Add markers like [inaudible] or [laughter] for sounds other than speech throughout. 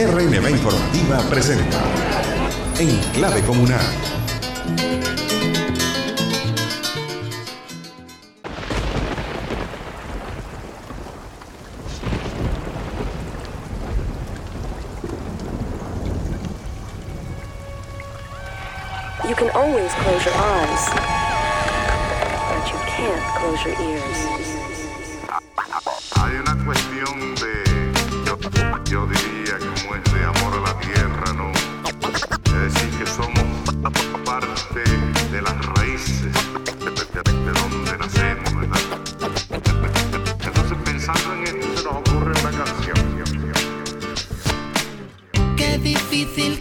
RNB Informativa presenta En Clave Comunal. You can always close your eyes, but you can't close your ears.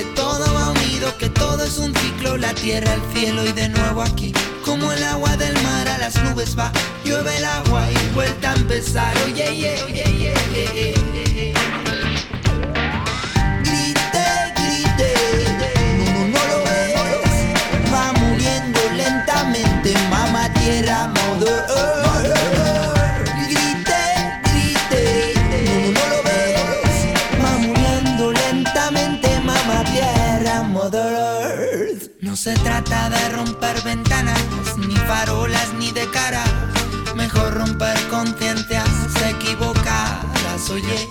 que todo va unido, que todo es un ciclo, la tierra, el cielo y de nuevo aquí. Como el agua del mar a las nubes va, llueve el agua y vuelta a empezar. Oye, oye, oye, oye, oye, oye. Grite, grite, no, no, lo ves, va muriendo lentamente, mamá tierra, mother romper conciencias equivocadas, oye.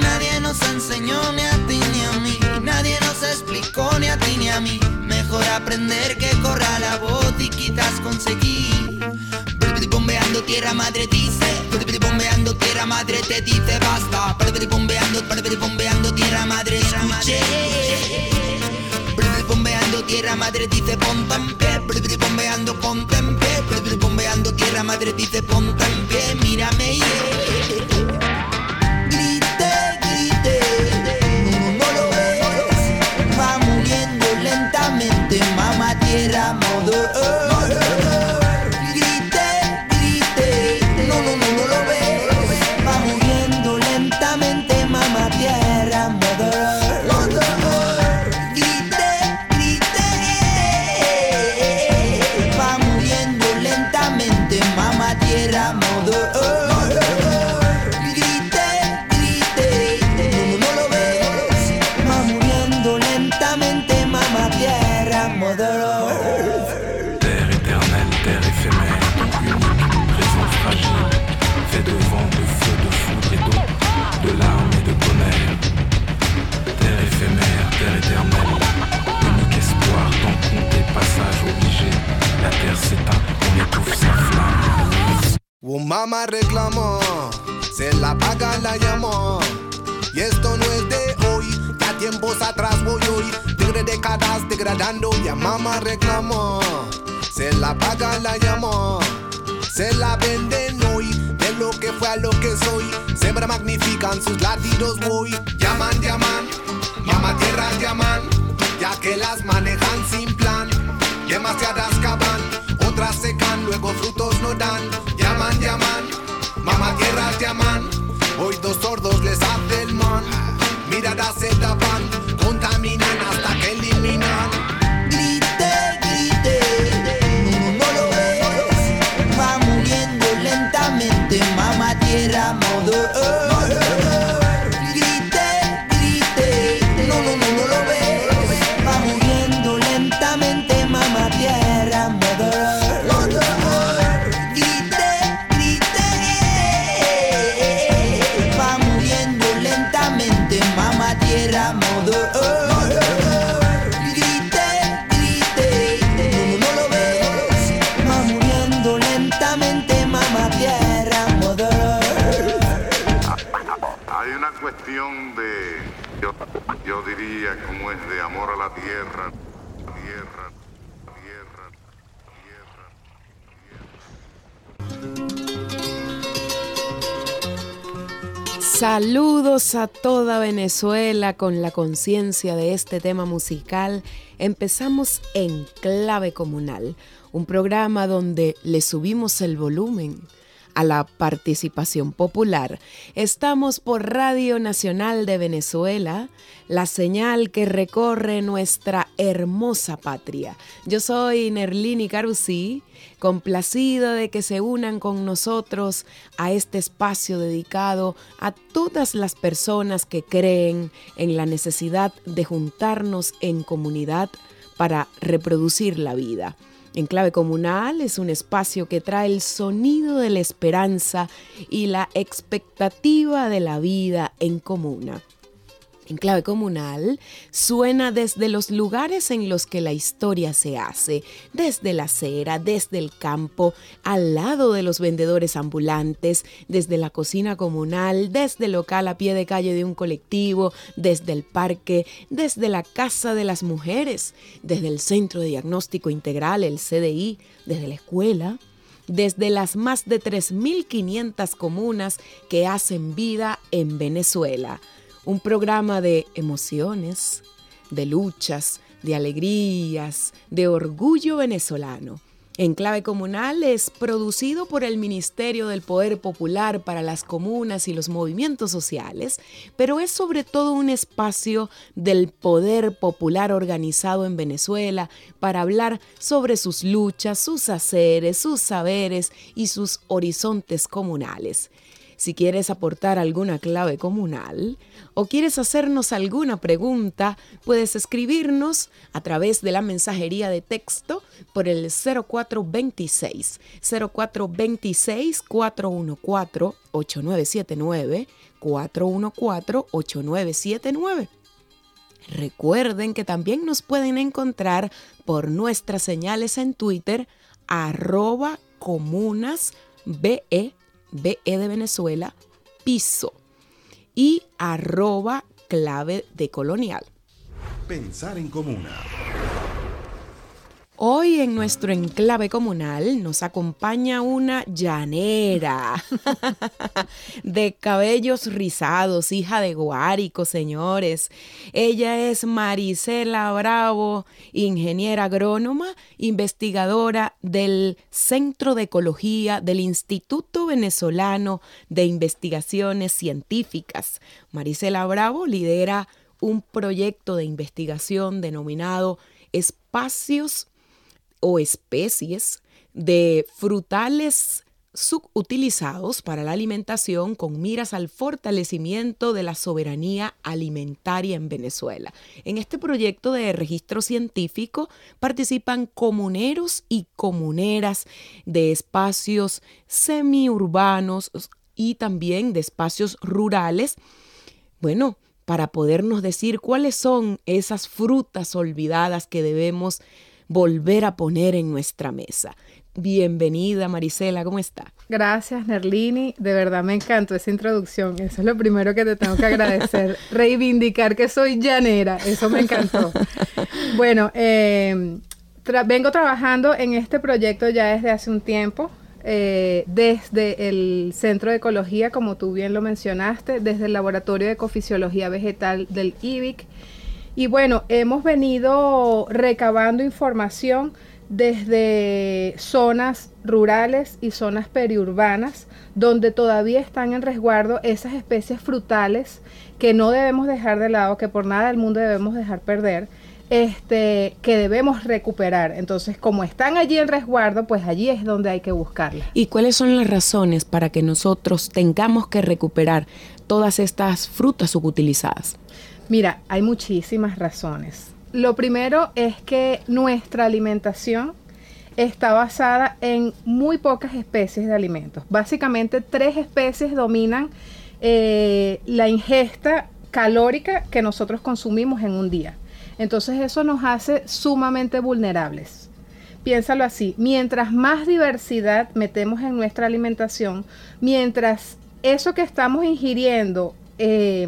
Nadie nos enseñó ni a ti ni a mí, nadie nos explicó ni a ti ni a mí. Mejor aprender que corra la voz y quizás conseguir. Bombeando tierra madre dice, bombeando tierra madre te dice basta. Bombeando, bombeando tierra madre escuche. Tierra madre dice ponte en pie. Bombeando ponte en pie. Bombeando tierra madre dice ponte en pie. Mírame yeah. Grite, grite. No, lo ves Va muriendo lentamente. Mamá tierra, mother earth mamá reclamó, se la paga la llamó. Y esto no es de hoy, ya tiempos atrás voy hoy. Tigre décadas degradando, ya mamá reclamó. Se la paga la llamó, se la venden hoy. De lo que fue a lo que soy, siempre magnifican sus latidos voy. Llaman, llaman, mamá tierra llaman, ya que las manejan sin plan. Demasiadas cavan, otras secan, luego frutos no dan. Llaman, llaman, mamá tierra llaman. Hoy dos sordos les hace el man. Miradas se tapan, contaminan hasta que eliminan. Grite, grite, no, no lo ves, va muriendo lentamente, mamá tierra, mother de, yo, diría como es de amor a la tierra, tierra. Saludos a toda Venezuela con la conciencia de este tema musical. Empezamos en Clave Comunal, un programa donde le subimos el volumen a la participación popular. Estamos por Radio Nacional de Venezuela, la señal que recorre nuestra hermosa patria. Yo soy Nerlini Carusí, complacido de que se unan con nosotros a este espacio dedicado a todas las personas que creen en la necesidad de juntarnos en comunidad para reproducir la vida. Enclave Comunal es un espacio que trae el sonido de la esperanza y la expectativa de la vida en comuna en clave comunal suena desde los lugares en los que la historia se hace, desde la acera, desde el campo, al lado de los vendedores ambulantes, desde la cocina comunal, desde el local a pie de calle de un colectivo, desde el parque, desde la casa de las mujeres, desde el Centro de Diagnóstico Integral, el CDI, desde la escuela, desde las más de 3.500 comunas que hacen vida en Venezuela un programa de emociones, de luchas, de alegrías, de orgullo venezolano. Enclave Comunal es producido por el Ministerio del Poder Popular para las Comunas y los Movimientos Sociales, pero es sobre todo un espacio del poder popular organizado en Venezuela para hablar sobre sus luchas, sus haceres, sus saberes y sus horizontes comunales. Si quieres aportar alguna clave comunal o quieres hacernos alguna pregunta, puedes escribirnos a través de la mensajería de texto por el 0426 0426 414 8979 414 8979. Recuerden que también nos pueden encontrar por nuestras señales en Twitter arroba BE de Venezuela, piso y arroba clave de colonial. Pensar en comuna. Hoy en nuestro enclave comunal nos acompaña una llanera [laughs] de cabellos rizados, hija de Guárico, señores. Ella es Marisela Bravo, ingeniera agrónoma, investigadora del Centro de Ecología del Instituto Venezolano de Investigaciones Científicas. Marisela Bravo lidera un proyecto de investigación denominado Espacios o especies de frutales subutilizados para la alimentación con miras al fortalecimiento de la soberanía alimentaria en Venezuela. En este proyecto de registro científico participan comuneros y comuneras de espacios semiurbanos y también de espacios rurales. Bueno, para podernos decir cuáles son esas frutas olvidadas que debemos volver a poner en nuestra mesa. Bienvenida Marisela, ¿cómo está? Gracias Nerlini, de verdad me encantó esa introducción, eso es lo primero que te tengo que agradecer, [laughs] reivindicar que soy llanera, eso me encantó. Bueno, em, vengo trabajando en este proyecto ya desde hace un tiempo, eh, desde el Centro de Ecología, como tú bien lo mencionaste, desde el Laboratorio de Ecofisiología Vegetal del IBIC y bueno, hemos venido recabando información desde zonas rurales y zonas periurbanas donde todavía están en resguardo esas especies frutales que no debemos dejar de lado, que por nada del mundo debemos dejar perder, este, que debemos recuperar. Entonces, como están allí en resguardo, pues allí es donde hay que buscarlas. ¿Y cuáles son las razones para que nosotros tengamos que recuperar todas estas frutas subutilizadas? Mira, hay muchísimas razones. Lo primero es que nuestra alimentación está basada en muy pocas especies de alimentos. Básicamente tres especies dominan eh, la ingesta calórica que nosotros consumimos en un día. Entonces eso nos hace sumamente vulnerables. Piénsalo así, mientras más diversidad metemos en nuestra alimentación, mientras eso que estamos ingiriendo eh,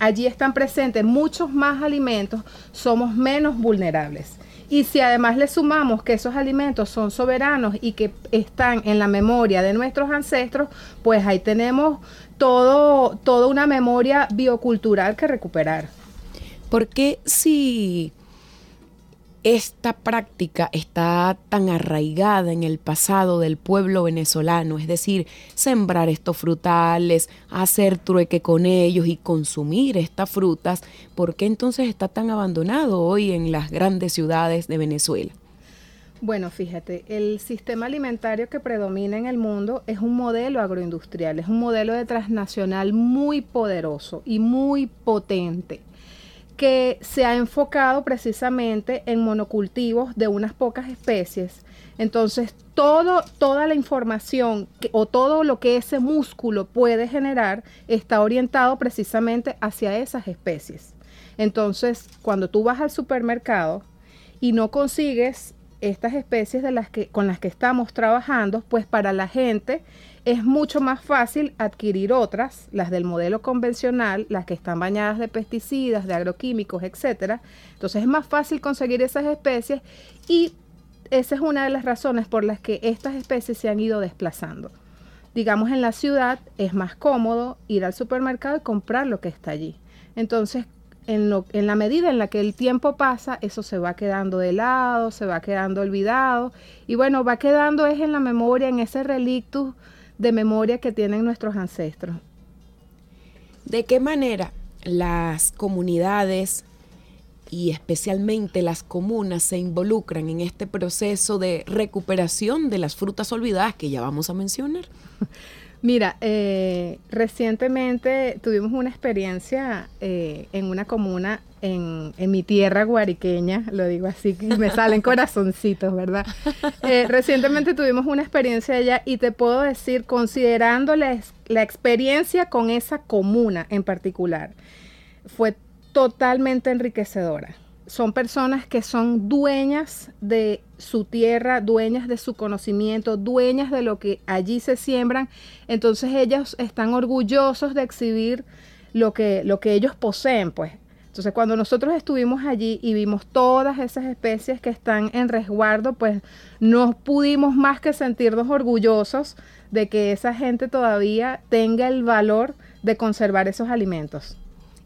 allí están presentes muchos más alimentos, somos menos vulnerables. Y si además le sumamos que esos alimentos son soberanos y que están en la memoria de nuestros ancestros, pues ahí tenemos todo, toda una memoria biocultural que recuperar. Porque si esta práctica está tan arraigada en el pasado del pueblo venezolano, es decir, sembrar estos frutales, hacer trueque con ellos y consumir estas frutas, ¿por qué entonces está tan abandonado hoy en las grandes ciudades de Venezuela? Bueno, fíjate, el sistema alimentario que predomina en el mundo es un modelo agroindustrial, es un modelo de transnacional muy poderoso y muy potente que se ha enfocado precisamente en monocultivos de unas pocas especies. Entonces, todo, toda la información o todo lo que ese músculo puede generar está orientado precisamente hacia esas especies. Entonces, cuando tú vas al supermercado y no consigues estas especies de las que, con las que estamos trabajando, pues para la gente es mucho más fácil adquirir otras, las del modelo convencional, las que están bañadas de pesticidas, de agroquímicos, etcétera. Entonces es más fácil conseguir esas especies y esa es una de las razones por las que estas especies se han ido desplazando. Digamos en la ciudad es más cómodo ir al supermercado y comprar lo que está allí. Entonces, en, lo, en la medida en la que el tiempo pasa, eso se va quedando de lado, se va quedando olvidado y bueno, va quedando es en la memoria, en ese relictus de memoria que tienen nuestros ancestros. ¿De qué manera las comunidades y especialmente las comunas se involucran en este proceso de recuperación de las frutas olvidadas que ya vamos a mencionar? [laughs] Mira, eh, recientemente tuvimos una experiencia eh, en una comuna en, mi tierra guariqueña, lo digo así, y me [laughs] salen corazoncitos, ¿verdad? Eh, recientemente tuvimos una experiencia allá y te puedo decir, considerando la, la experiencia con esa comuna en particular, fue totalmente enriquecedora son personas que son dueñas de su tierra, dueñas de su conocimiento, dueñas de lo que allí se siembran. Entonces ellos están orgullosos de exhibir lo que, lo que ellos poseen, pues. Entonces cuando nosotros estuvimos allí y vimos todas esas especies que están en resguardo, pues no pudimos más que sentirnos orgullosos de que esa gente todavía tenga el valor de conservar esos alimentos.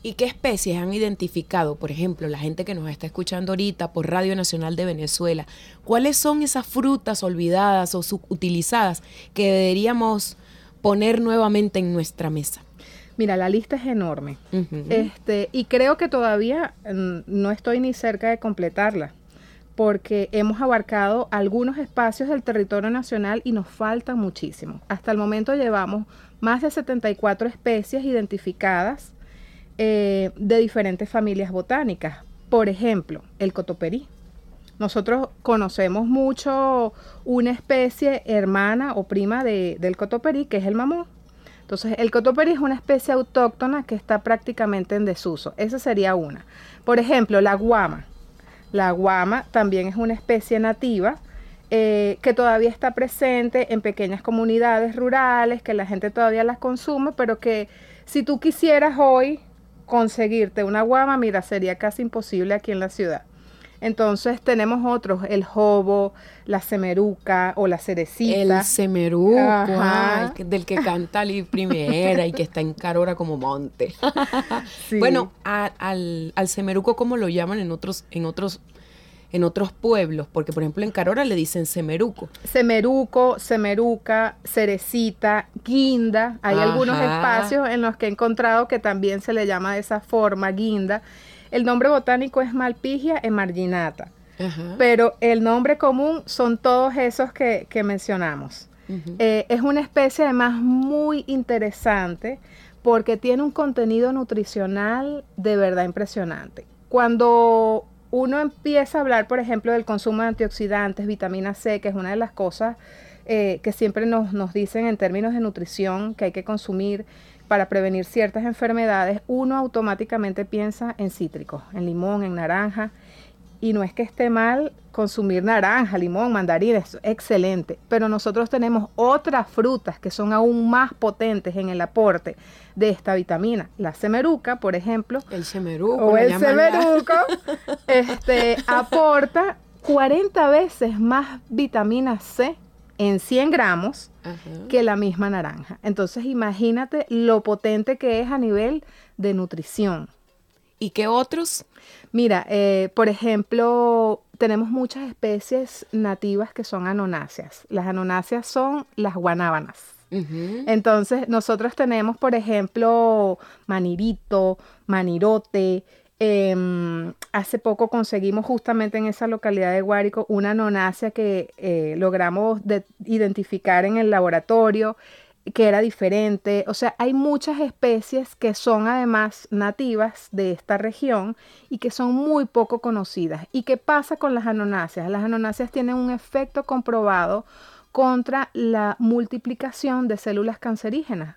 ¿Y qué especies han identificado, por ejemplo, la gente que nos está escuchando ahorita por Radio Nacional de Venezuela? ¿Cuáles son esas frutas olvidadas o subutilizadas que deberíamos poner nuevamente en nuestra mesa? Mira, la lista es enorme. este, y creo que todavía mm, no estoy ni cerca de completarla, porque hemos abarcado algunos espacios del territorio nacional y nos falta muchísimo. Hasta el momento llevamos más de 74 especies identificadas eh, de diferentes familias botánicas. Por ejemplo, el cotoperí. Nosotros conocemos mucho una especie hermana o prima del cotoperí, que es el mamón. Entonces, el cotoperí es una especie autóctona que está prácticamente en desuso. Esa sería una. Por ejemplo, la guama. La guama también es una especie nativa eh, que todavía está presente en pequeñas comunidades rurales, que la gente todavía las consume, pero que si tú quisieras hoy conseguirte una guama, mira, sería casi imposible aquí en la ciudad. Entonces tenemos otros, el jobo, la semeruca o la cerecita. El semeruco, del que canta la primera y que está en Carora como monte. [laughs] Bueno, al, al semeruco, ¿cómo lo llaman en otros, en otros en otros pueblos, porque por ejemplo en Carora le dicen semeruco. Semeruco, semeruca, cerecita, guinda. Hay algunos espacios en los que he encontrado que también se le llama de esa forma, guinda. El nombre botánico es Malpigia emarginata, pero el nombre común son todos esos que, mencionamos. Eh, es una especie además muy interesante porque tiene un contenido nutricional de verdad impresionante. Cuando uno empieza a hablar, por ejemplo, del consumo de antioxidantes, vitamina C, que es una de las cosas eh, que siempre nos, nos dicen en términos de nutrición que hay que consumir para prevenir ciertas enfermedades, uno automáticamente piensa en cítricos, en limón, en naranja. Y no es que esté mal consumir naranja, limón, mandarines, excelente. Pero nosotros tenemos otras frutas que son aún más potentes en el aporte de esta vitamina. La semeruca, por ejemplo. El semeruco. O el semeruco [laughs] este, aporta 40 veces más vitamina C en 100 gramos Ajá. que la misma naranja. Entonces imagínate lo potente que es a nivel de nutrición. ¿Y qué otros? Mira, eh, por ejemplo, tenemos muchas especies nativas que son anonáceas. Las anonáceas son las guanábanas. Entonces, nosotros tenemos, por ejemplo, manirito, manirote. em, hace poco conseguimos justamente en esa localidad de Guárico una anonácea que eh, logramos de- identificar en el laboratorio que era diferente. O sea, hay muchas especies que son además nativas de esta región y que son muy poco conocidas. ¿Y qué pasa con las anonáceas? Las anonáceas tienen un efecto comprobado contra la multiplicación de células cancerígenas.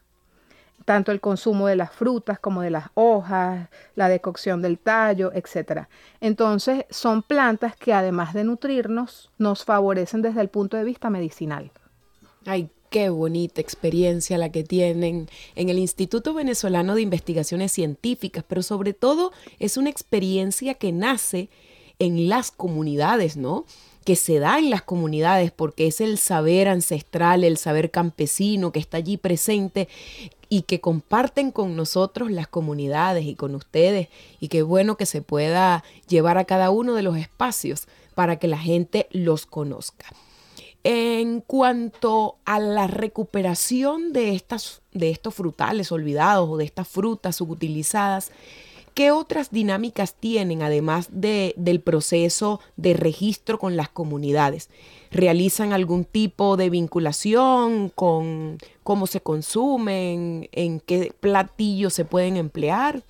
Tanto el consumo de las frutas como de las hojas, la decocción del tallo, etc. Entonces, son plantas que además de nutrirnos, nos favorecen desde el punto de vista medicinal. Ay, qué bonita experiencia la que tienen en el Instituto Venezolano de Investigaciones Científicas, pero sobre todo es una experiencia que nace en las comunidades, ¿no? que se da en las comunidades porque es el saber ancestral, el saber campesino que está allí presente y que comparten con nosotros las comunidades y con ustedes y qué bueno que se pueda llevar a cada uno de los espacios para que la gente los conozca. En cuanto a la recuperación de, estas, de estos frutales olvidados o de estas frutas subutilizadas, ¿qué otras dinámicas tienen además de, del proceso de registro con las comunidades? ¿Realizan algún tipo de vinculación con cómo se consumen, en qué platillos se pueden emplear?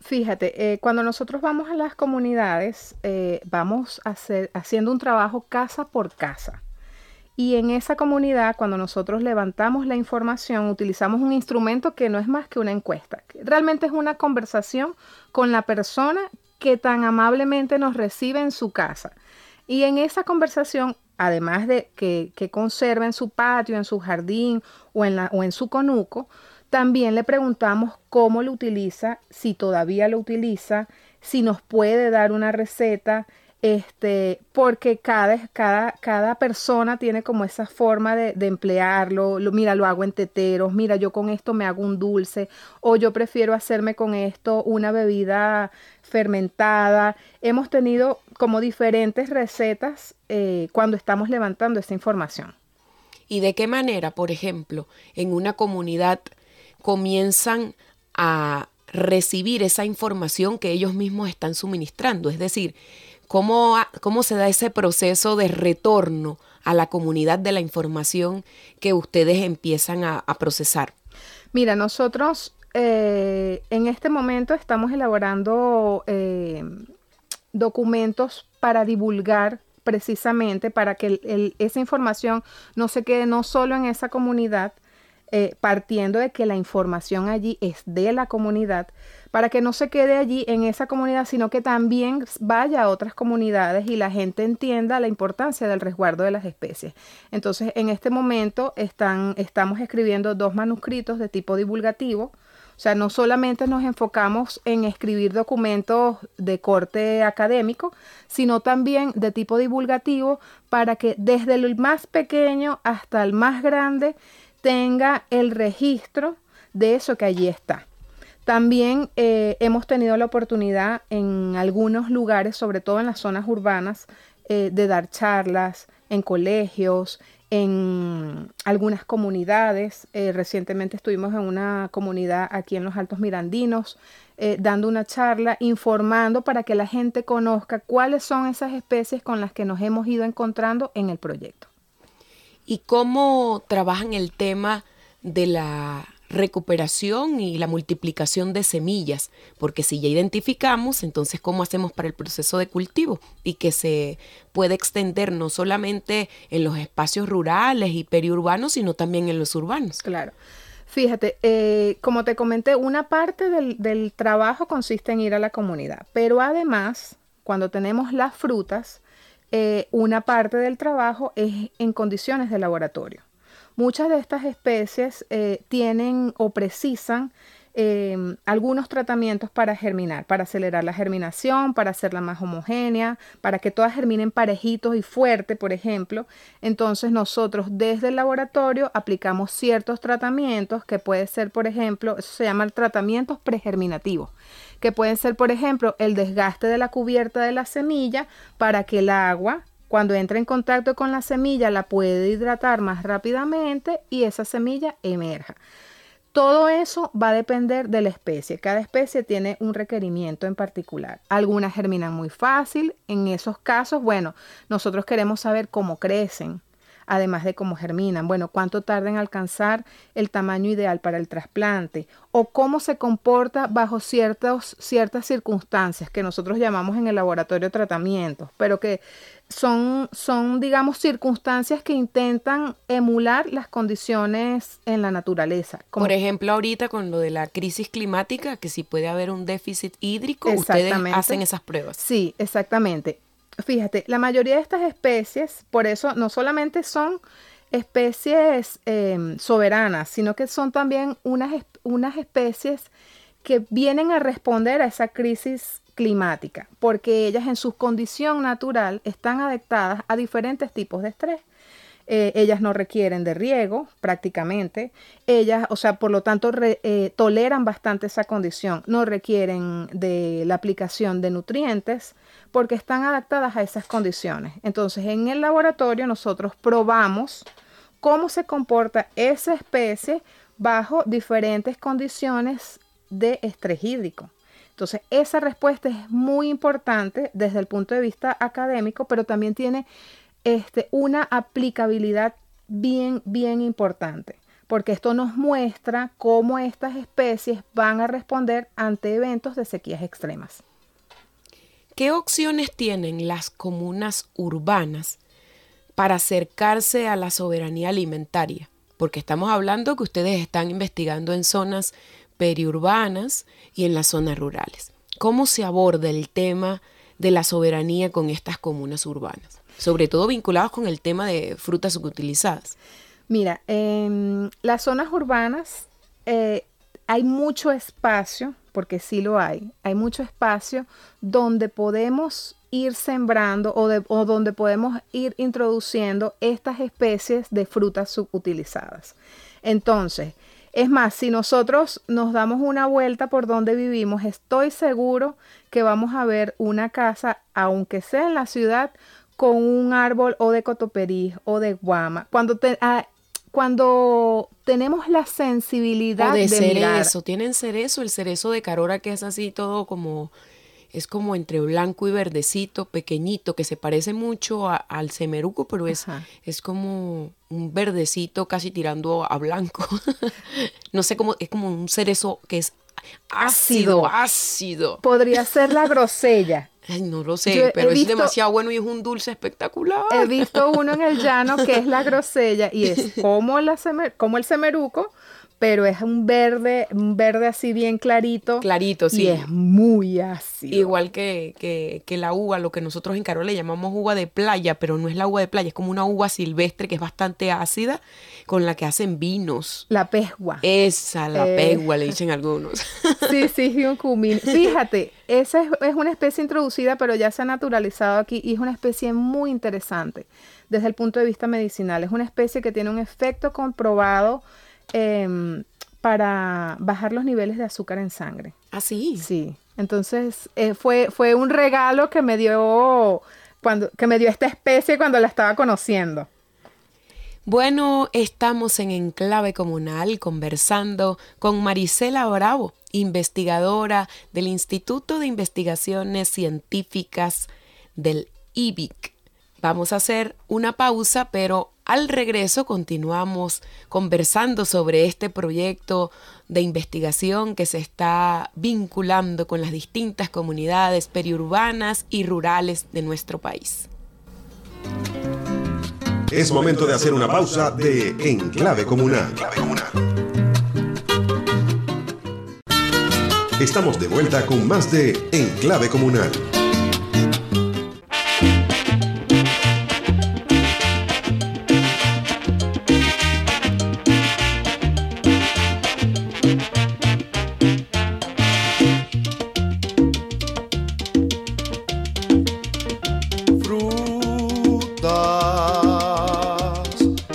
Fíjate, eh, cuando nosotros vamos a las comunidades, eh, vamos a hacer, haciendo un trabajo casa por casa. Y en esa comunidad, cuando nosotros levantamos la información, utilizamos un instrumento que no es más que una encuesta. Realmente es una conversación con la persona que tan amablemente nos recibe en su casa. Y en esa conversación, además de que, que conserva en su patio, en su jardín o en, la, o en su conuco, también le preguntamos cómo lo utiliza, si todavía lo utiliza, si nos puede dar una receta, este, porque cada, cada, cada persona tiene como esa forma de, emplearlo. Lo- mira, lo hago en teteros, mira, yo con esto me hago un dulce, o yo prefiero hacerme con esto una bebida fermentada. Hemos tenido como diferentes recetas eh, cuando estamos levantando esta información. ¿Y de qué manera, por ejemplo, en una comunidad comienzan a recibir esa información que ellos mismos están suministrando? Es decir, ¿cómo, cómo se da ese proceso de retorno a la comunidad de la información que ustedes empiezan a, procesar? Mira, nosotros eh, en este momento estamos elaborando eh, documentos para divulgar precisamente para que esa información no se quede no solo en esa comunidad, eh, partiendo de que la información allí es de la comunidad, para que no se quede allí en esa comunidad, sino que también vaya a otras comunidades y la gente entienda la importancia del resguardo de las especies. Entonces, en este momento están, estamos escribiendo dos manuscritos de tipo divulgativo. O sea, no solamente nos enfocamos en escribir documentos de corte académico, sino también de tipo divulgativo para que desde el más pequeño hasta el más grande tenga el registro de eso que allí está. También eh, hemos tenido la oportunidad en algunos lugares, sobre todo en las zonas urbanas, eh, de dar charlas en colegios, en algunas comunidades. Eh, recientemente estuvimos en una comunidad aquí en los Altos Mirandinos dando una charla, informando para que la gente conozca cuáles son esas especies con las que nos hemos ido encontrando en el proyecto. ¿Y cómo trabajan el tema de la recuperación y la multiplicación de semillas? Porque si ya identificamos, entonces ¿cómo hacemos para el proceso de cultivo? Y que se puede extender no solamente en los espacios rurales y periurbanos, sino también en los urbanos. Claro. Fíjate, eh, como te comenté, una parte del, del trabajo consiste en ir a la comunidad, pero además, cuando tenemos las frutas, eh, una parte del trabajo es en condiciones de laboratorio. Muchas de estas especies eh, tienen o precisan Em, algunos tratamientos para germinar, para acelerar la germinación, para hacerla más homogénea, para que todas germinen parejitos y fuerte, por ejemplo. Entonces nosotros desde el laboratorio aplicamos ciertos tratamientos que puede ser, por ejemplo, eso se llama tratamientos pregerminativos, que pueden ser, por ejemplo, el desgaste de la cubierta de la semilla para que el agua cuando entre en contacto con la semilla la puede hidratar más rápidamente y esa semilla emerja. Todo eso va a depender de la especie. Cada especie tiene un requerimiento en particular. Algunas germinan muy fácil. En esos casos, bueno, nosotros queremos saber cómo crecen, además de cómo germinan. Bueno, cuánto tarda en alcanzar el tamaño ideal para el trasplante o cómo se comporta bajo ciertas circunstancias que nosotros llamamos en el laboratorio tratamientos, pero que son, son, digamos, circunstancias que intentan emular las condiciones en la naturaleza. Por ejemplo, ahorita con lo de la crisis climática, que si puede haber un déficit hídrico, ustedes hacen esas pruebas. Sí, exactamente. Fíjate, la mayoría de estas especies, por eso no solamente son especies em, soberanas, sino que son también unas, unas especies que vienen a responder a esa crisis climática, porque ellas en su condición natural están adaptadas a diferentes tipos de estrés. Eh, ellas no requieren de riego prácticamente, ellas, o sea, por lo tanto, eh, toleran bastante esa condición, no requieren de la aplicación de nutrientes porque están adaptadas a esas condiciones. Entonces, en el laboratorio nosotros probamos cómo se comporta esa especie bajo diferentes condiciones de estrés hídrico. Entonces, esa respuesta es muy importante desde el punto de vista académico, pero también tiene este, una aplicabilidad bien, bien importante, porque esto nos muestra cómo estas especies van a responder ante eventos de sequías extremas. ¿Qué opciones tienen las comunas urbanas para acercarse a la soberanía alimentaria? Porque estamos hablando que ustedes están investigando en zonas periurbanas y en las zonas rurales. ¿Cómo se aborda el tema de la soberanía con estas comunas urbanas? Sobre todo vinculados con el tema de frutas subutilizadas. Mira, en las zonas urbanas eh, hay mucho espacio, porque sí lo hay, hay mucho espacio donde podemos ir sembrando o, o, donde podemos ir introduciendo estas especies de frutas subutilizadas. Entonces, es más, si nosotros nos damos una vuelta por donde vivimos, estoy seguro que vamos a ver una casa, aunque sea en la ciudad, con un árbol o de cotoperí o de guama. Cuando, ah, cuando tenemos la sensibilidad de, cerezo, tienen cerezo, el cerezo de carora que es así todo como es como entre blanco y verdecito, pequeñito, que se parece mucho al semeruco, pero es, es como un verdecito casi tirando a blanco. [laughs] no sé cómo, es como un cerezo que es ácido, ácido. Podría ser la grosella. Ay, no lo sé, pero es demasiado bueno y es un dulce espectacular. He visto uno en el llano que es la grosella y es [laughs] como, la como el semeruco, pero es un verde, un verde así bien clarito. Clarito, sí. Y es muy ácido. Igual que, que, que, la uva, lo que nosotros en Carol le llamamos uva de playa, pero no es la uva de playa, es como una uva silvestre que es bastante ácida, con la que hacen vinos. La pegua. Esa, la eh. pegua, le dicen algunos. [laughs] Sí, sí, un cumín. Fíjate, esa es, es una especie introducida, pero ya se ha naturalizado aquí y es una especie muy interesante desde el punto de vista medicinal. Es una especie que tiene un efecto comprobado Em, para bajar los niveles de azúcar en sangre. ¿Ah, sí? Sí. Entonces, eh, fue, fue un regalo que me dio cuando, que me dio esta especie cuando la estaba conociendo. Bueno, estamos en Enclave Comunal conversando con Marisela Bravo, investigadora del Instituto de Investigaciones Científicas del IBIC. Vamos a hacer una pausa, pero al regreso continuamos conversando sobre este proyecto de investigación que se está vinculando con las distintas comunidades periurbanas y rurales de nuestro país. Es momento de hacer una pausa de Enclave Comunal. Estamos de vuelta con más de Enclave Comunal.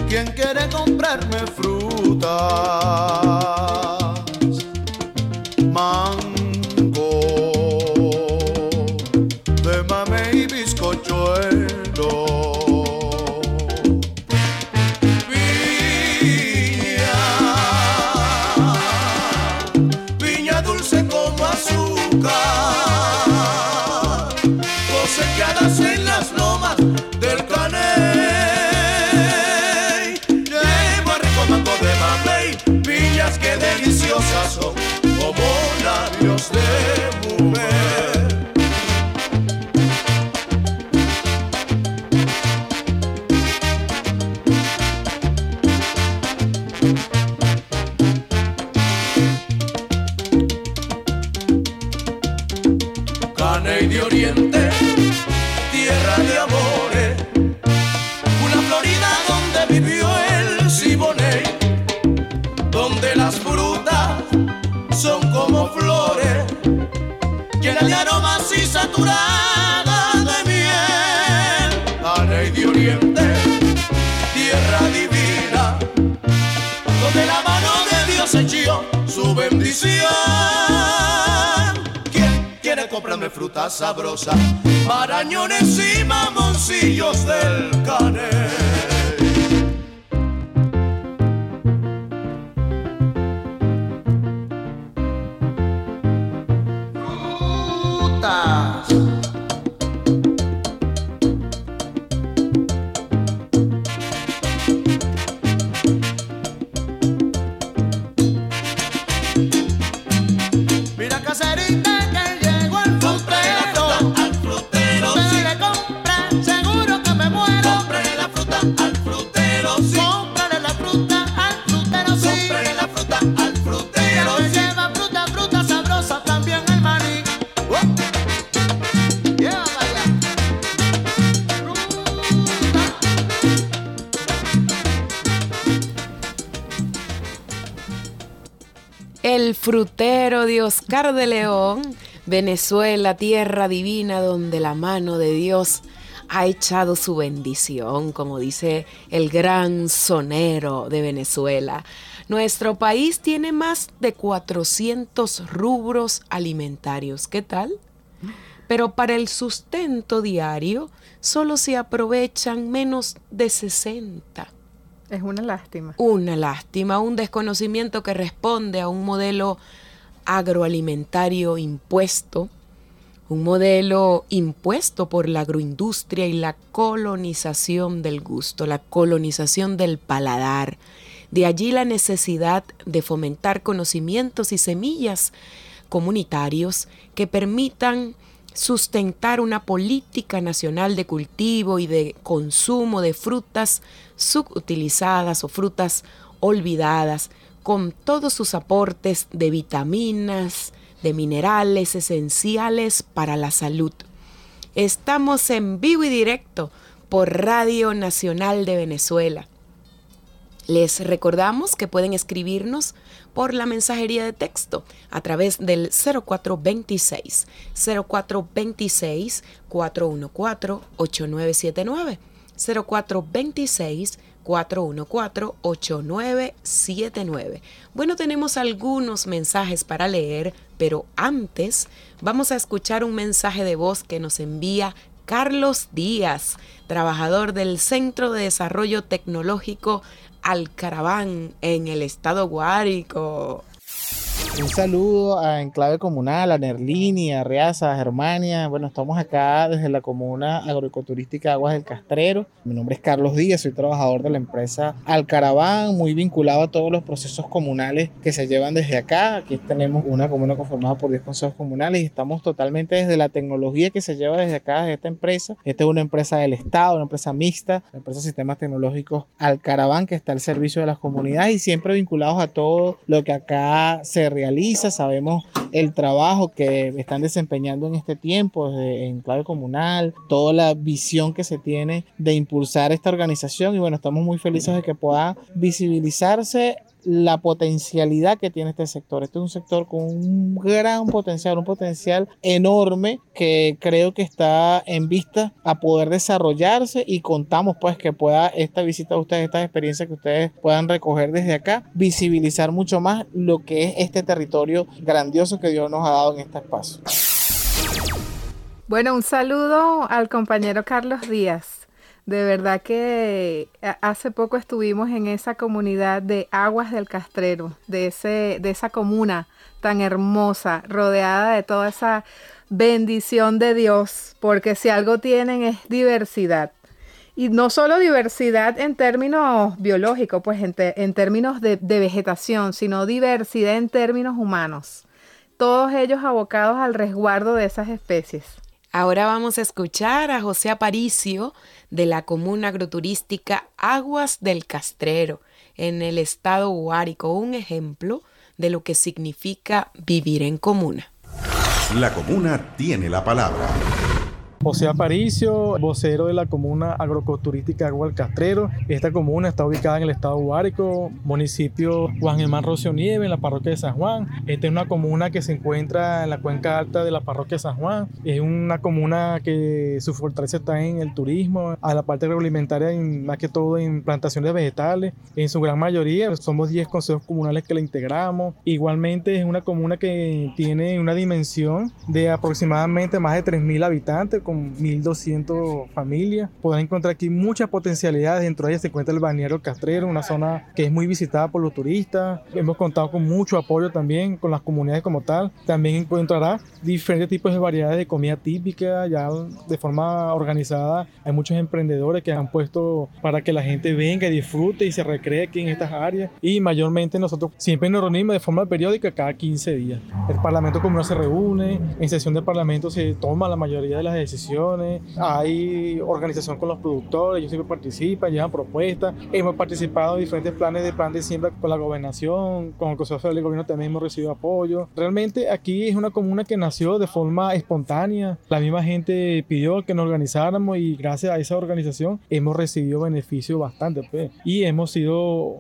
¿Quién quiere comprarme frutas? Fruta frutero de Oscar de León, Venezuela, tierra divina donde la mano de Dios ha echado su bendición, como dice el gran sonero de Venezuela. Nuestro país tiene más de 400 rubros alimentarios. ¿Qué tal? Pero para el sustento diario solo se aprovechan menos de 60. Es una lástima. Una lástima, un desconocimiento que responde a un modelo agroalimentario impuesto, un modelo impuesto por la agroindustria y la colonización del gusto, la colonización del paladar. De allí la necesidad de fomentar conocimientos y semillas comunitarios que permitan sustentar una política nacional de cultivo y de consumo de frutas subutilizadas o frutas olvidadas, con todos sus aportes de vitaminas, de minerales esenciales para la salud. Estamos en vivo y directo por Radio Nacional de Venezuela. Les recordamos que pueden escribirnos por la mensajería de texto a través del 0426 0426 414 8979 0426 414-8979. Bueno, tenemos algunos mensajes para leer, pero antes vamos a escuchar un mensaje de voz que nos envía Carlos Díaz, trabajador del Centro de Desarrollo Tecnológico Alcaraván en el estado Guárico. Un saludo a Enclave Comunal, a Nerlini, a Reaza, a Germania. Bueno, estamos acá desde la comuna agroecoturística Aguas del Castrero. Mi nombre es Carlos Díaz, soy trabajador de la empresa Alcaraván, muy vinculado a todos los procesos comunales que se llevan desde acá. Aquí tenemos una comuna conformada por 10 consejos comunales y estamos totalmente desde la tecnología que se lleva desde acá, desde esta empresa. Esta es una empresa del Estado, una empresa mixta, la empresa de sistemas tecnológicos Alcaraván, que está al servicio de las comunidades y siempre vinculados a todo lo que acá se realiza sabemos el trabajo que están desempeñando en este tiempo en clave comunal, toda la visión que se tiene de impulsar esta organización y bueno, estamos muy felices de que pueda visibilizarse la potencialidad que tiene este sector. Este es un sector con un gran potencial, un potencial enorme que creo que está en vista a poder desarrollarse y contamos pues que pueda esta visita a ustedes, estas experiencias que ustedes puedan recoger desde acá, visibilizar mucho más lo que es este territorio grandioso que Dios nos ha dado en este espacio. Bueno, un saludo al compañero Carlos Díaz. De verdad que hace poco estuvimos en esa comunidad de Aguas del Castrero, de, ese, de esa comuna tan hermosa, rodeada de toda esa bendición de Dios, porque si algo tienen es diversidad. Y no solo diversidad en términos biológicos, pues en, en términos de vegetación, sino diversidad en términos humanos. Todos ellos abocados al resguardo de esas especies. Ahora vamos a escuchar a José Aparicio de la comuna agroturística Aguas del Castrero en el estado Huárico, un ejemplo de lo que significa vivir en comuna. La comuna tiene la palabra. José Aparicio, vocero de la comuna del Castrero. Esta comuna está ubicada en el estado Huárico, municipio Juan Germán Rocio Nieve, en la parroquia de San Juan. Esta es una comuna que se encuentra en la cuenca alta de la parroquia de San Juan. Es una comuna que su fortaleza está en el turismo, a la parte agroalimentaria, más que todo en plantaciones vegetales. En su gran mayoría somos 10 consejos comunales que la integramos. Igualmente es una comuna que tiene una dimensión de aproximadamente más de 3.000 habitantes, con 1.200 familias. Podrán encontrar aquí muchas potencialidades. Dentro de ellas se encuentra el balneario Castrero, una zona que es muy visitada por los turistas. Hemos contado con mucho apoyo también con las comunidades como tal. También encontrará diferentes tipos de variedades de comida típica, ya de forma organizada. Hay muchos emprendedores que han puesto para que la gente venga disfrute y se recree aquí en estas áreas. Y mayormente nosotros siempre nos reunimos de forma periódica cada 15 días. El Parlamento Comunal se reúne, en sesión de Parlamento se toma la mayoría de las decisiones hay organización con los productores, ellos siempre participan, llevan propuestas, hemos participado en diferentes planes de plan de siembra con la gobernación, con el Consejo Federal de Gobierno también hemos recibido apoyo. Realmente aquí es una comuna que nació de forma espontánea, la misma gente pidió que nos organizáramos y gracias a esa organización hemos recibido beneficios bastante pues. y hemos sido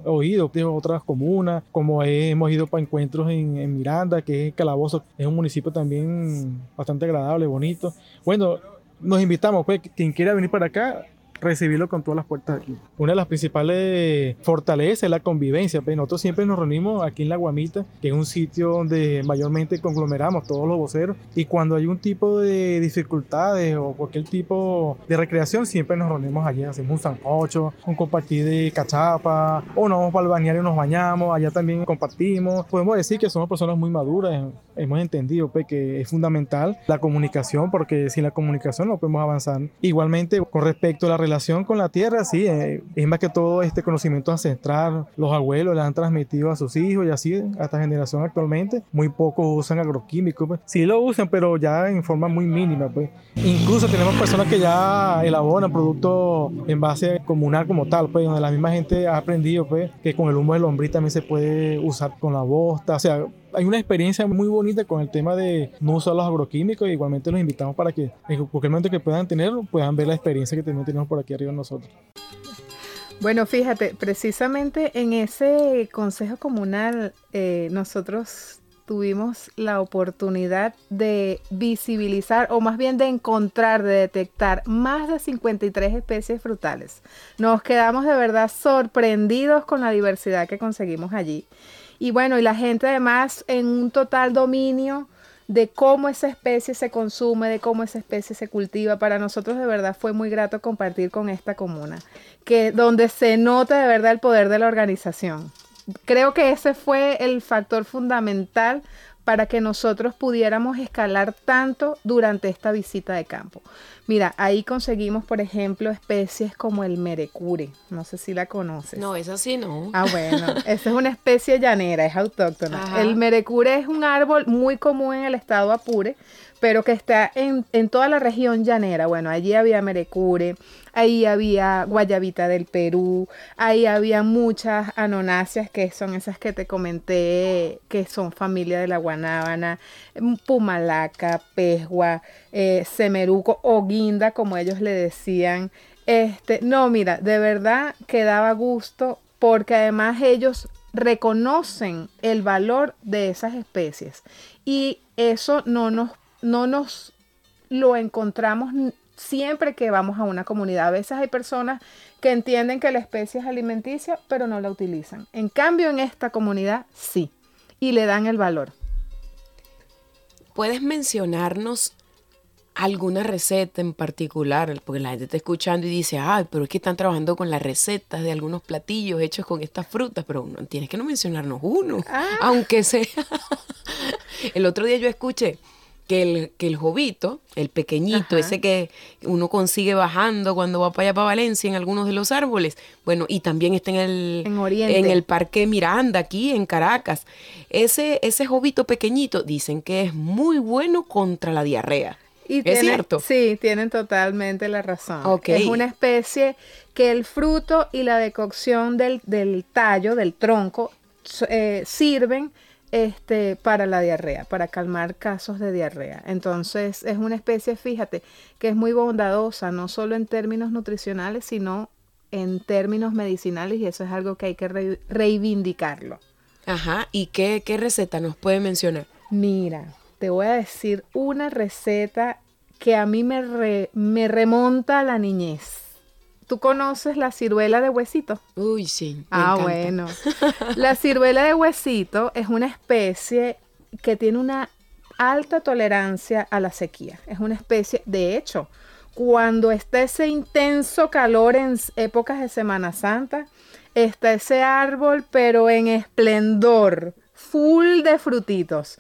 oídos de otras comunas, como hemos ido para encuentros en, en Miranda, que es Calabozo, es un municipio también bastante agradable, bonito. Bueno, nos invitamos, pues, quien quiera venir para acá, recibirlo con todas las puertas aquí. Una de las principales fortalezas es la convivencia. Pues nosotros siempre nos reunimos aquí en La Guamita, que es un sitio donde mayormente conglomeramos todos los voceros. Y cuando hay un tipo de dificultades o cualquier tipo de recreación, siempre nos reunimos allí. Hacemos un sancocho, un compartir de cachapa, o nos vamos para el y nos bañamos. Allá también compartimos. Podemos decir que somos personas muy maduras. Hemos entendido pues, que es fundamental la comunicación, porque sin la comunicación no podemos avanzar. Igualmente, con respecto a la relación con la tierra, sí, eh, es más que todo este conocimiento ancestral. Los abuelos le han transmitido a sus hijos y así a esta generación actualmente. Muy pocos usan agroquímicos, pues. Sí lo usan, pero ya en forma muy mínima, pues. Incluso tenemos personas que ya elaboran productos en base comunal como tal, pues, donde la misma gente ha aprendido, pues, que con el humo de lombriz también se puede usar con la bosta, o sea, hay una experiencia muy bonita con el tema de no usar los agroquímicos. igualmente los invitamos para que en cualquier momento que puedan tenerlo, puedan ver la experiencia que tenemos por aquí arriba nosotros. Bueno, fíjate, precisamente en ese consejo comunal eh, nosotros tuvimos la oportunidad de visibilizar o más bien de encontrar, de detectar más de 53 especies frutales. Nos quedamos de verdad sorprendidos con la diversidad que conseguimos allí. Y bueno, y la gente además en un total dominio de cómo esa especie se consume, de cómo esa especie se cultiva. Para nosotros de verdad fue muy grato compartir con esta comuna, que donde se nota de verdad el poder de la organización. Creo que ese fue el factor fundamental para que nosotros pudiéramos escalar tanto durante esta visita de campo. Mira, ahí conseguimos, por ejemplo, especies como el merecure. No sé si la conoces. No, esa sí no. Ah, bueno, [laughs] esa es una especie llanera, es autóctona. El merecure es un árbol muy común en el estado Apure, pero que está en, en toda la región llanera. Bueno, allí había merecure, ahí había guayabita del Perú, ahí había muchas anonáceas que son esas que te comenté, que son familia de la guanábana, pumalaca, pejua, eh, semeruco o como ellos le decían. Este, no, mira, de verdad que daba gusto porque además ellos reconocen el valor de esas especies. Y eso no nos, no nos lo encontramos siempre que vamos a una comunidad. A veces hay personas que entienden que la especie es alimenticia, pero no la utilizan. En cambio, en esta comunidad sí, y le dan el valor. ¿Puedes mencionarnos alguna receta en particular? Porque la gente está escuchando y dice, ay, pero es que están trabajando con las recetas de algunos platillos hechos con estas frutas, pero no, tienes que no mencionarnos uno, Ah. aunque sea. el otro día yo escuché que el, que el jovito, el pequeñito, Ajá. ese que uno consigue bajando cuando va para allá para Valencia en algunos de los árboles, bueno, y también está en el, En Oriente. en el Parque Miranda, aquí en Caracas. Ese, ese jovito pequeñito dicen que es muy bueno contra la diarrea. Y ¿Es tiene- cierto? Sí, tienen totalmente la razón. Es una especie que el fruto y la decocción del, del tallo, del tronco, eh, sirven este, para la diarrea, para calmar casos de diarrea. Entonces es una especie, fíjate, que es muy bondadosa, no solo en términos nutricionales, sino en términos medicinales y eso es algo que hay que re- reivindicarlo. Ajá, ¿y qué, qué receta nos puede mencionar? Mira, te voy a decir una receta que a mí me, re- me remonta a la niñez. ¿Tú conoces la ciruela de huesito? Uy, sí. me Ah, encanta. bueno. [laughs] La ciruela de huesito es una especie que tiene una alta tolerancia a la sequía. Es una especie, de hecho, cuando está ese intenso calor en épocas de Semana Santa, está ese árbol, pero en esplendor, full de frutitos.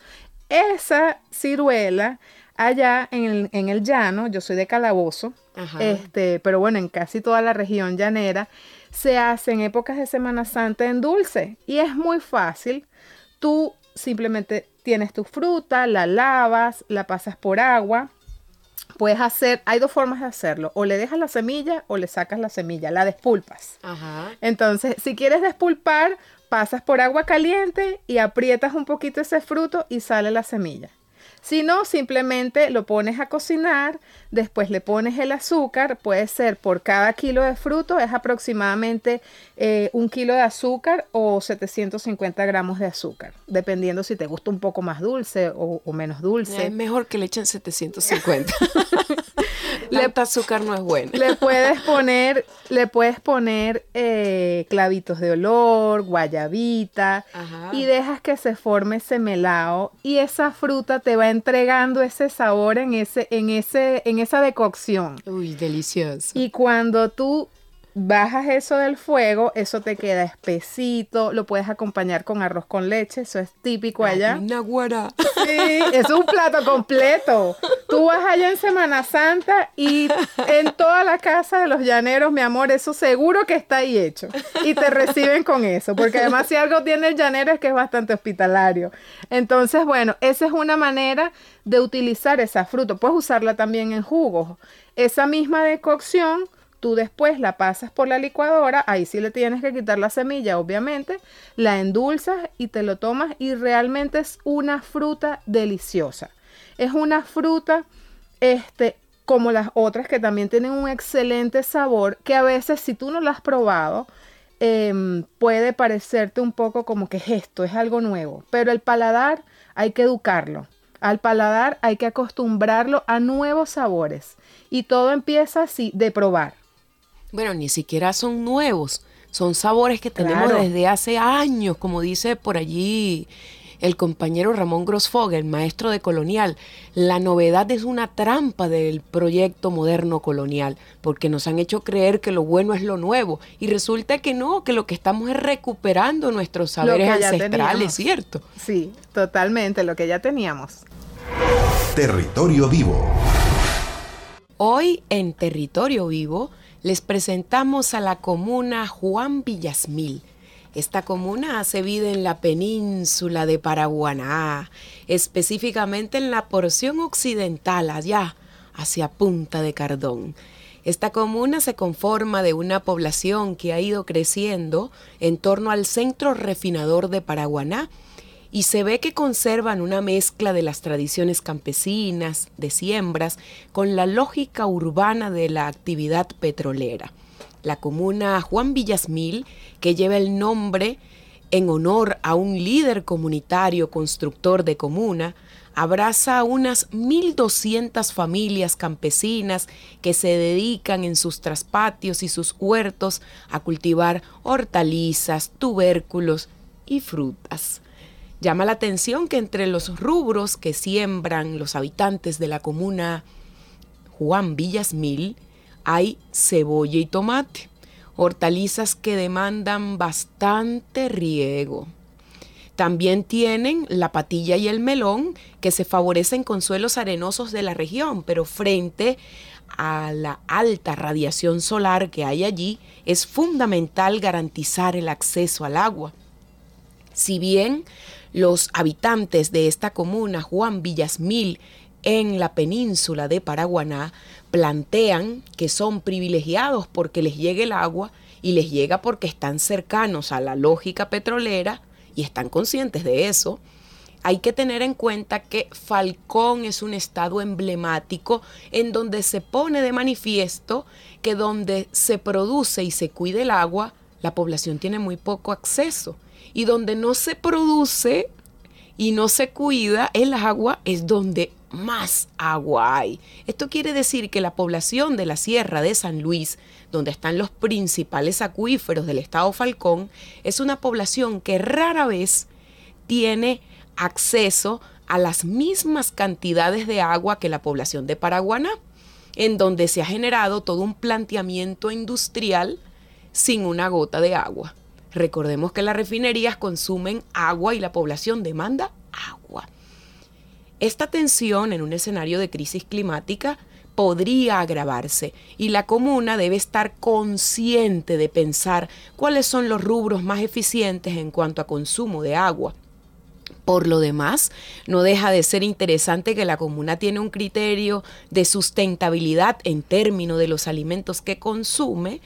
Esa ciruela, allá en el, en el llano, yo soy de Calabozo, Ajá. este, pero bueno, en casi toda la región llanera, se hace en épocas de Semana Santa en dulce. Y es muy fácil. Tú simplemente tienes tu fruta, la lavas, la pasas por agua. Puedes hacer, hay dos formas de hacerlo. O le dejas la semilla o le sacas la semilla, la despulpas. Ajá. Entonces, si quieres despulpar, pasas por agua caliente y aprietas un poquito ese fruto y sale la semilla. Si no, simplemente lo pones a cocinar, después le pones el azúcar, puede ser por cada kilo de fruto, es aproximadamente eh, un kilo de azúcar o 750 gramos de azúcar, dependiendo si te gusta un poco más dulce o, o menos dulce. Es mejor que le echen 750. [laughs] Tanta azúcar no es buena. Le puedes poner, le puedes poner eh, clavitos de olor, guayabita Ajá. y dejas que se forme ese melao y esa fruta te va entregando ese sabor en ese, en ese, en esa decocción. Uy, delicioso. Y cuando tú bajas eso del fuego, eso te queda espesito, lo puedes acompañar con arroz con leche, eso es típico allá. Una. Sí, es un plato completo. Tú vas allá en Semana Santa y en toda la casa de los llaneros, mi amor, eso seguro que está ahí hecho. Y te reciben con eso, porque además si algo tiene el llanero es que es bastante hospitalario. Entonces, bueno, esa es una manera de utilizar esa fruta. Puedes usarla también en jugos. Esa misma decocción Tú después la pasas por la licuadora, ahí sí le tienes que quitar la semilla, obviamente, la endulzas y te lo tomas y realmente es una fruta deliciosa. Es una fruta, este, como las otras que también tienen un excelente sabor, que a veces si tú no la has probado, em, puede parecerte un poco como que es esto, es algo nuevo, pero el paladar hay que educarlo. Al paladar hay que acostumbrarlo a nuevos sabores y todo empieza así de probar. Bueno, ni siquiera son nuevos. Son sabores que tenemos Claro. desde hace años, como dice por allí el compañero Ramón Grossfogel, maestro de colonial. La novedad es una trampa del proyecto moderno colonial, porque nos han hecho creer que lo bueno es lo nuevo y resulta que no, que lo que estamos es recuperando nuestros saberes ancestrales, teníamos. ¿cierto? Sí, totalmente, lo que ya teníamos. Territorio Vivo. Hoy en Territorio Vivo les presentamos a la comuna Juan Villasmil. Esta comuna hace vida en la península de Paraguaná, específicamente en la porción occidental, allá hacia Punta de Cardón. Esta comuna se conforma de una población que ha ido creciendo en torno al centro refinador de Paraguaná y se ve que conservan una mezcla de las tradiciones campesinas, de siembras, con la lógica urbana de la actividad petrolera. La comuna Juan Villasmil, que lleva el nombre en honor a un líder comunitario constructor de comuna, abraza a unas 1.200 familias campesinas que se dedican en sus traspatios y sus huertos a cultivar hortalizas, tubérculos y frutas. Llama la atención que entre los rubros que siembran los habitantes de la comuna Juan Villasmil hay cebolla y tomate, hortalizas que demandan bastante riego. También tienen la patilla y el melón que se favorecen con suelos arenosos de la región, pero frente a la alta radiación solar que hay allí, es fundamental garantizar el acceso al agua. Si bien los habitantes de esta comuna, Juan Villasmil, en la península de Paraguaná, plantean que son privilegiados porque les llega el agua y les llega porque están cercanos a la lógica petrolera, y están conscientes de eso, hay que tener en cuenta que Falcón es un estado emblemático en donde se pone de manifiesto que donde se produce y se cuida el agua, la población tiene muy poco acceso. Y donde no se produce y no se cuida el agua es donde más agua hay. Esto quiere decir que la población de la Sierra de San Luis donde están los principales acuíferos del estado Falcón, es una población que rara vez tiene acceso a las mismas cantidades de agua que la población de Paraguaná, en donde se ha generado todo un planteamiento industrial sin una gota de agua. Recordemos que las refinerías consumen agua y la población demanda agua. Esta tensión en un escenario de crisis climática podría agravarse y la comuna debe estar consciente de pensar cuáles son los rubros más eficientes en cuanto a consumo de agua. Por lo demás, no deja de ser interesante que la comuna tiene un criterio de sustentabilidad en términos de los alimentos que consume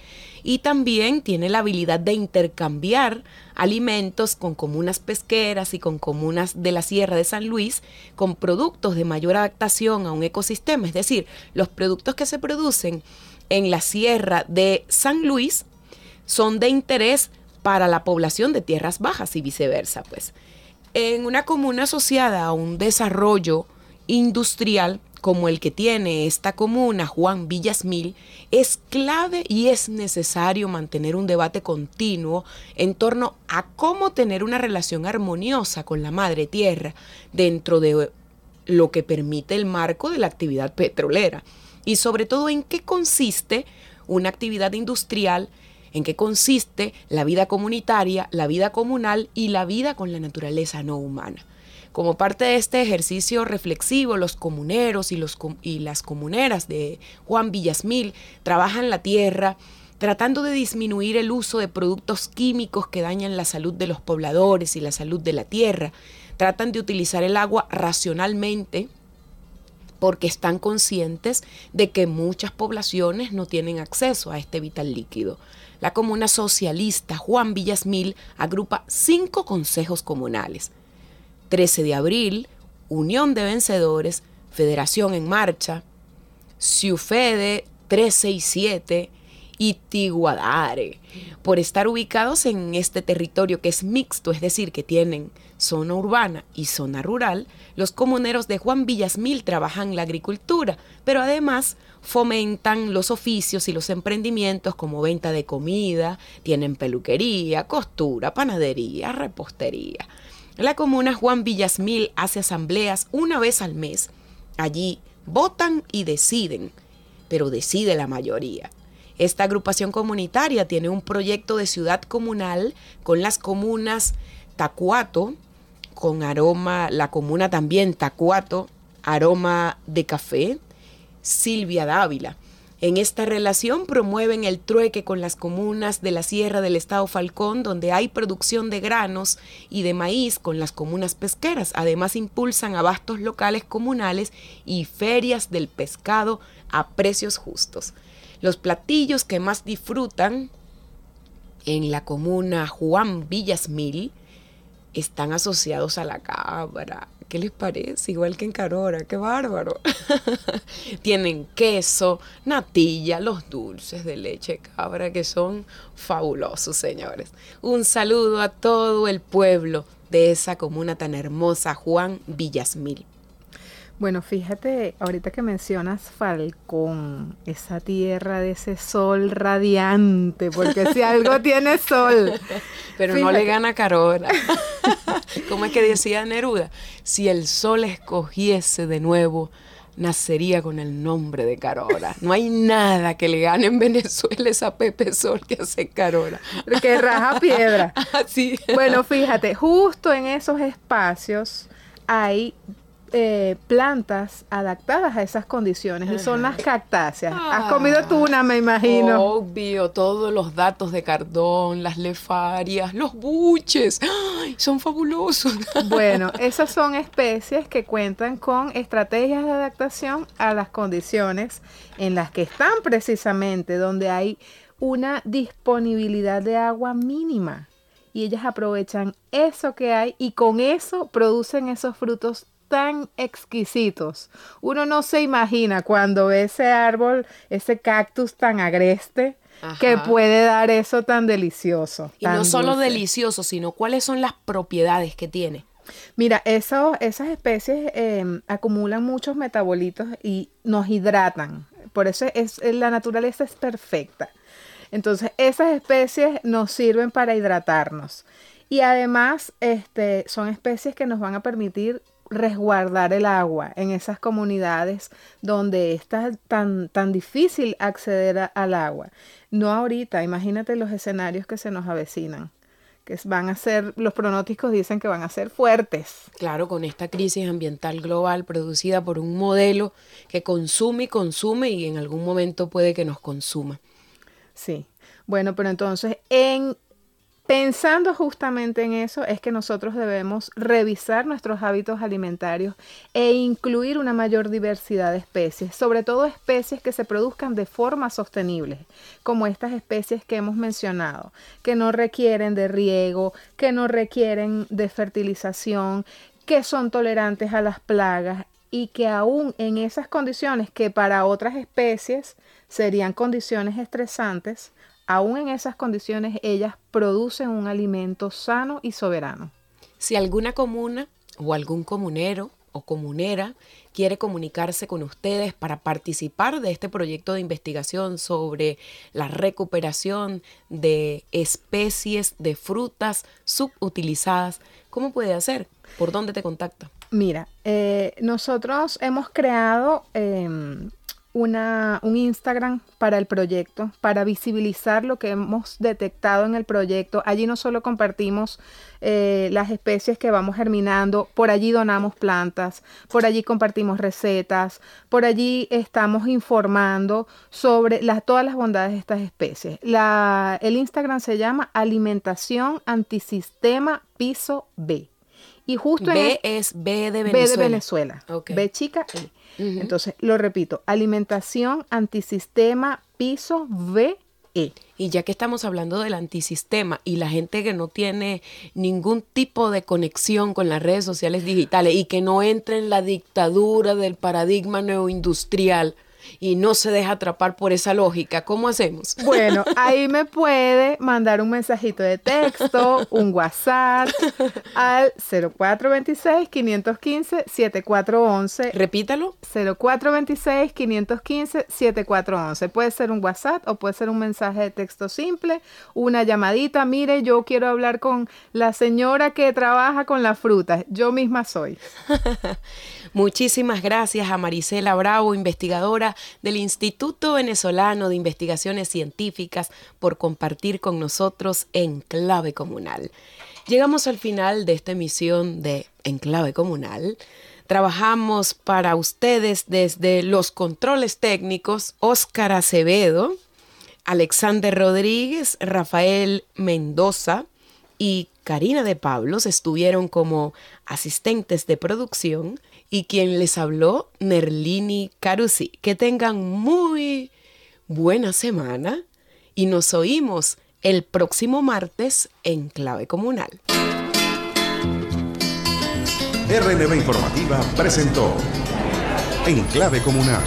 y también tiene la habilidad de intercambiar alimentos con comunas pesqueras y con comunas de la Sierra de San Luis con productos de mayor adaptación a un ecosistema. Es decir, los productos que se producen en la Sierra de San Luis son de interés para la población de tierras bajas y viceversa. Pues en una comuna asociada a un desarrollo industrial, como el que tiene esta comuna, Juan Villasmil, es clave y es necesario mantener un debate continuo en torno a cómo tener una relación armoniosa con la madre tierra dentro de lo que permite el marco de la actividad petrolera y sobre todo en qué consiste una actividad industrial, en qué consiste la vida comunitaria, la vida comunal y la vida con la naturaleza no humana. Como parte de este ejercicio reflexivo, los comuneros y, los, y las comuneras de Juan Villasmil trabajan la tierra tratando de disminuir el uso de productos químicos que dañan la salud de los pobladores y la salud de la tierra. Tratan de utilizar el agua racionalmente porque están conscientes de que muchas poblaciones no tienen acceso a este vital líquido. La comuna socialista Juan Villasmil agrupa cinco consejos comunales. 13 de abril, Unión de Vencedores, Federación en Marcha, Ciufede 367 y Tiguadare, por estar ubicados en este territorio que es mixto, es decir, que tienen zona urbana y zona rural, los comuneros de Juan Villasmil trabajan la agricultura, pero además fomentan los oficios y los emprendimientos como venta de comida, tienen peluquería, costura, panadería, repostería. La comuna Juan Villasmil hace asambleas una vez al mes. Allí votan y deciden, pero decide la mayoría. Esta agrupación comunitaria tiene un proyecto de ciudad comunal con las comunas Tacuato, con aroma, la comuna también Tacuato, aroma de café, Silvia Dávila. En esta relación promueven el trueque con las comunas de la Sierra del Estado Falcón, donde hay producción de granos y de maíz con las comunas pesqueras. Además impulsan abastos locales comunales y ferias del pescado a precios justos. Los platillos que más disfrutan en la comuna Juan Villasmil están asociados a la cabra, ¿qué les parece? Igual que en Carora, qué bárbaro. [laughs] Tienen queso, natilla, los dulces de leche cabra que son fabulosos, señores. Un saludo a todo el pueblo de esa comuna tan hermosa, Juan Villasmil. Bueno, fíjate, ahorita que mencionas Falcón, esa tierra de ese sol radiante, porque si algo [laughs] tiene sol. Pero no le gana Carora. [laughs] ¿Cómo es que decía Neruda? Si el sol escogiese de nuevo, nacería con el nombre de Carora. No hay nada que le gane en Venezuela esa Pepe Sol que hace Carora. Que raja piedra. [laughs] Así. Bueno, fíjate, justo en esos espacios hay eh, plantas adaptadas a esas condiciones y son las cactáceas. Has Ah. comido tuna, me imagino. Obvio, todos los datos de cardón, las lefarias, los buches. ¡Ay! Son fabulosos. [laughs] Bueno, esas son especies que cuentan con estrategias de adaptación a las condiciones en las que están precisamente, donde hay una disponibilidad de agua mínima. Y ellas aprovechan eso que hay y con eso producen esos frutos tan exquisitos. Uno no se imagina cuando ve ese árbol, ese cactus tan agreste, que puede dar eso tan delicioso. Y tan no solo dulce. delicioso, sino cuáles son las propiedades que tiene. Mira, eso- esas especies eh, acumulan muchos metabolitos y nos hidratan. Por eso es, la naturaleza es perfecta. Entonces, esas especies nos sirven para hidratarnos. Y además, este, son especies que nos van a permitir resguardar el agua en esas comunidades donde está tan, tan difícil acceder a- al agua. No ahorita, imagínate los escenarios que se nos avecinan, que van a ser, los pronósticos dicen que van a ser fuertes. Claro, con esta crisis ambiental global producida por un modelo que consume y consume y en algún momento puede que nos consuma. Sí. Bueno, pero entonces, en pensando justamente en eso, es que nosotros debemos revisar nuestros hábitos alimentarios e incluir una mayor diversidad de especies, sobre todo especies que se produzcan de forma sostenible, como estas especies que hemos mencionado, que no requieren de riego, que no requieren de fertilización, que son tolerantes a las plagas y que aún en esas condiciones que para otras especies serían condiciones estresantes, aún en esas condiciones ellas producen un alimento sano y soberano. Si alguna comuna o algún comunero o comunera quiere comunicarse con ustedes para participar de este proyecto de investigación sobre la recuperación de especies de frutas subutilizadas, ¿cómo puede hacer? ¿Por dónde te contacta? Mira, eh, nosotros hemos creado em, un Instagram para el proyecto, para visibilizar lo que hemos detectado en el proyecto. Allí no solo compartimos eh, las especies que vamos germinando, por allí donamos plantas, por allí compartimos recetas, por allí estamos informando sobre todas las bondades de estas especies. La, el Instagram se llama Alimentación Antisistema Piso B. Y justo en B es- es B de B Venezuela. de Venezuela. B chica E. Entonces, lo repito, alimentación antisistema piso V E. Y ya que estamos hablando del antisistema y la gente que no tiene ningún tipo de conexión con las redes sociales digitales y que no entra en la dictadura del paradigma neoindustrial y no se deja atrapar por esa lógica, ¿cómo hacemos? Bueno, [laughs] ahí me puede mandar un mensajito de texto, un WhatsApp al 0426-515-7411. Repítalo. 0426-515-7411. Puede ser un WhatsApp o puede ser un mensaje de texto simple, una llamadita. Mire, yo quiero hablar con la señora que trabaja con las frutas. Yo misma soy. [laughs] Muchísimas gracias a Marisela Bravo, investigadora del Instituto Venezolano de Investigaciones Científicas, por compartir con nosotros Enclave Comunal. Llegamos al final de esta emisión de Enclave Comunal. Trabajamos para ustedes desde los controles técnicos Óscar Acevedo, Alexander Rodríguez, Rafael Mendoza y Karina de Pablos estuvieron como asistentes de producción y quien les habló, Nerlini Carusi. Que tengan muy buena semana y nos oímos el próximo martes en Clave Comunal. RNB Informativa presentó En Clave Comunal.